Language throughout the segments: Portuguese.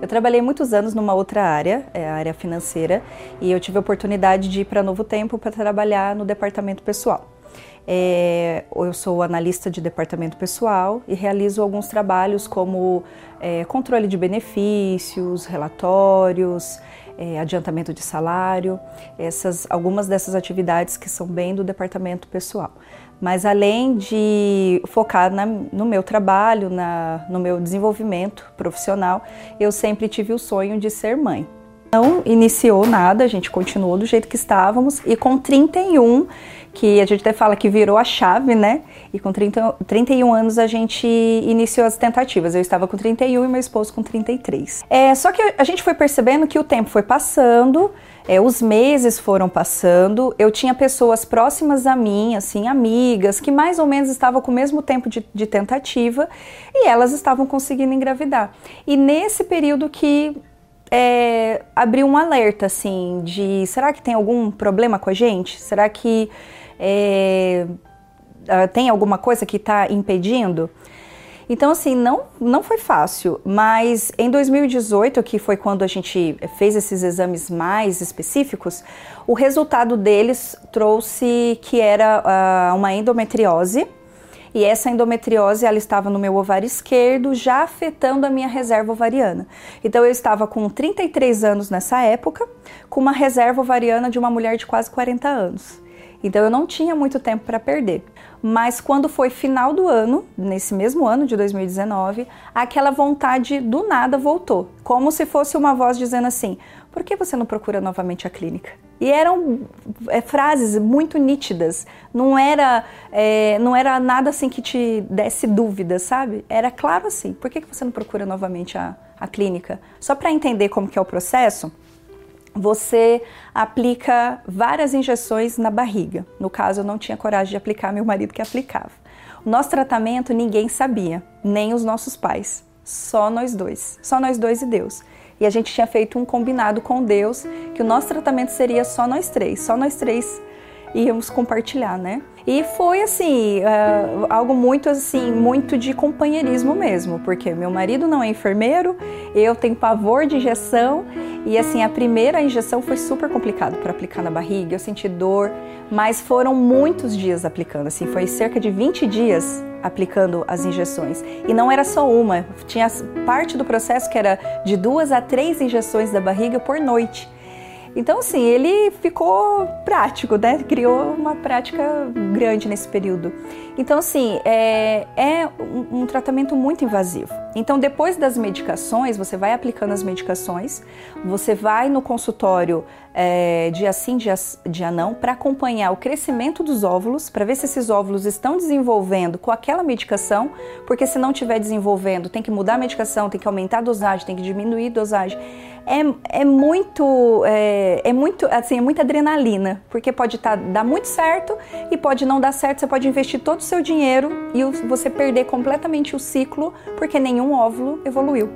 Eu trabalhei muitos anos numa outra área, é a área financeira, e eu tive a oportunidade de ir para Novo Tempo para trabalhar no departamento pessoal. É, eu sou analista de departamento pessoal e realizo alguns trabalhos como é, controle de benefícios, relatórios, é, adiantamento de salário, essas, algumas dessas atividades que são bem do departamento pessoal. Mas além de focar na, no meu trabalho, na, no meu desenvolvimento profissional, eu sempre tive o sonho de ser mãe. Não iniciou nada, a gente continuou do jeito que estávamos e com 31 que a gente até fala que virou a chave, né? E com 30, 31 anos a gente iniciou as tentativas. Eu estava com 31 e meu esposo com 33. É, só que a gente foi percebendo que o tempo foi passando, é, os meses foram passando, eu tinha pessoas próximas a mim, assim, amigas, que mais ou menos estavam com o mesmo tempo de, de tentativa e elas estavam conseguindo engravidar. E nesse período que é, abriu um alerta, assim, de será que tem algum problema com a gente? Será que é, ah, tem alguma coisa que está impedindo? Então, assim, não, não foi fácil, mas em 2018, que foi quando a gente fez esses exames mais específicos, o resultado deles trouxe que era uh, uma endometriose, e essa endometriose ela estava no meu ovário esquerdo, já afetando a minha reserva ovariana. Então eu estava com 33 anos nessa época, com uma reserva ovariana de uma mulher de quase 40 anos. Então eu não tinha muito tempo para perder. Mas quando foi final do ano, nesse mesmo ano de 2019, aquela vontade do nada voltou, como se fosse uma voz dizendo assim: por que você não procura novamente a clínica? E eram é, frases muito nítidas, não era, é, não era nada assim que te desse dúvida, sabe? Era claro assim: por que, que você não procura novamente a, a clínica? Só para entender como que é o processo, você aplica várias injeções na barriga. No caso, eu não tinha coragem de aplicar, meu marido que aplicava. Nosso tratamento ninguém sabia, nem os nossos pais, só nós dois, só nós dois e Deus. E a gente tinha feito um combinado com Deus que o nosso tratamento seria só nós três, só nós três íamos compartilhar, né? E foi assim, uh, algo muito assim, muito de companheirismo mesmo, porque meu marido não é enfermeiro, eu tenho pavor de injeção e assim a primeira injeção foi super complicado para aplicar na barriga, eu senti dor, mas foram muitos dias aplicando, assim, foi cerca de 20 dias aplicando as injeções. E não era só uma, tinha parte do processo que era de duas a três injeções da barriga por noite. Então, assim, ele ficou prático, né? Criou uma prática grande nesse período. Então, assim, é, é um, um, tratamento muito invasivo. Então, depois das medicações, você vai aplicando as medicações, você vai no consultório é, dia sim, dia, dia não, para acompanhar o crescimento dos óvulos, para ver se esses óvulos estão desenvolvendo com aquela medicação, porque se não estiver desenvolvendo, tem que mudar a medicação, tem que aumentar a dosagem, tem que diminuir a dosagem. É, é muito, é, é, muito, assim, é muita adrenalina, porque pode tá, dar muito certo e pode não dar certo, você pode investir todo o seu dinheiro e você perder completamente o ciclo, porque nenhum óvulo evoluiu.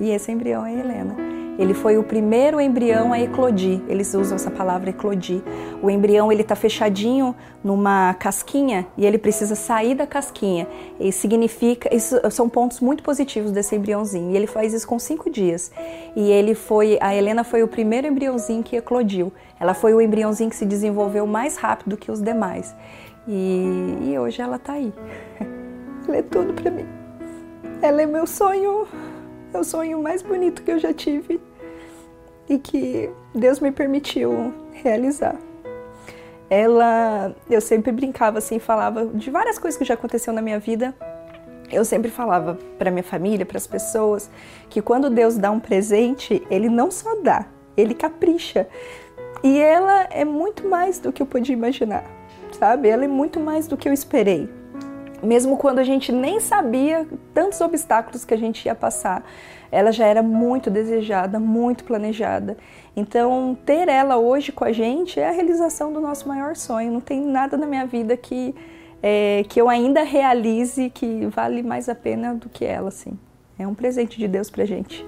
E esse embrião é Helena. Ele foi o primeiro embrião a eclodir. Eles usam essa palavra eclodir. O embrião ele está fechadinho numa casquinha e ele precisa sair da casquinha. E significa, isso são pontos muito positivos desse embriãozinho. E ele faz isso com cinco dias. E ele foi, a Helena foi o primeiro embriãozinho que eclodiu. Ela foi o embriãozinho que se desenvolveu mais rápido que os demais. E, e hoje ela está aí. Ela é tudo para mim. Ela é meu sonho, é o sonho mais bonito que eu já tive e que Deus me permitiu realizar. Ela, eu sempre brincava assim, falava de várias coisas que já aconteceu na minha vida. Eu sempre falava para minha família, para as pessoas, que quando Deus dá um presente, ele não só dá, ele capricha. E ela é muito mais do que eu podia imaginar, sabe? Ela é muito mais do que eu esperei. Mesmo quando a gente nem sabia tantos obstáculos que a gente ia passar, ela já era muito desejada, muito planejada. Então, ter ela hoje com a gente é a realização do nosso maior sonho. Não tem nada na minha vida que, é, que eu ainda realize que vale mais a pena do que ela, assim. É um presente de Deus pra gente.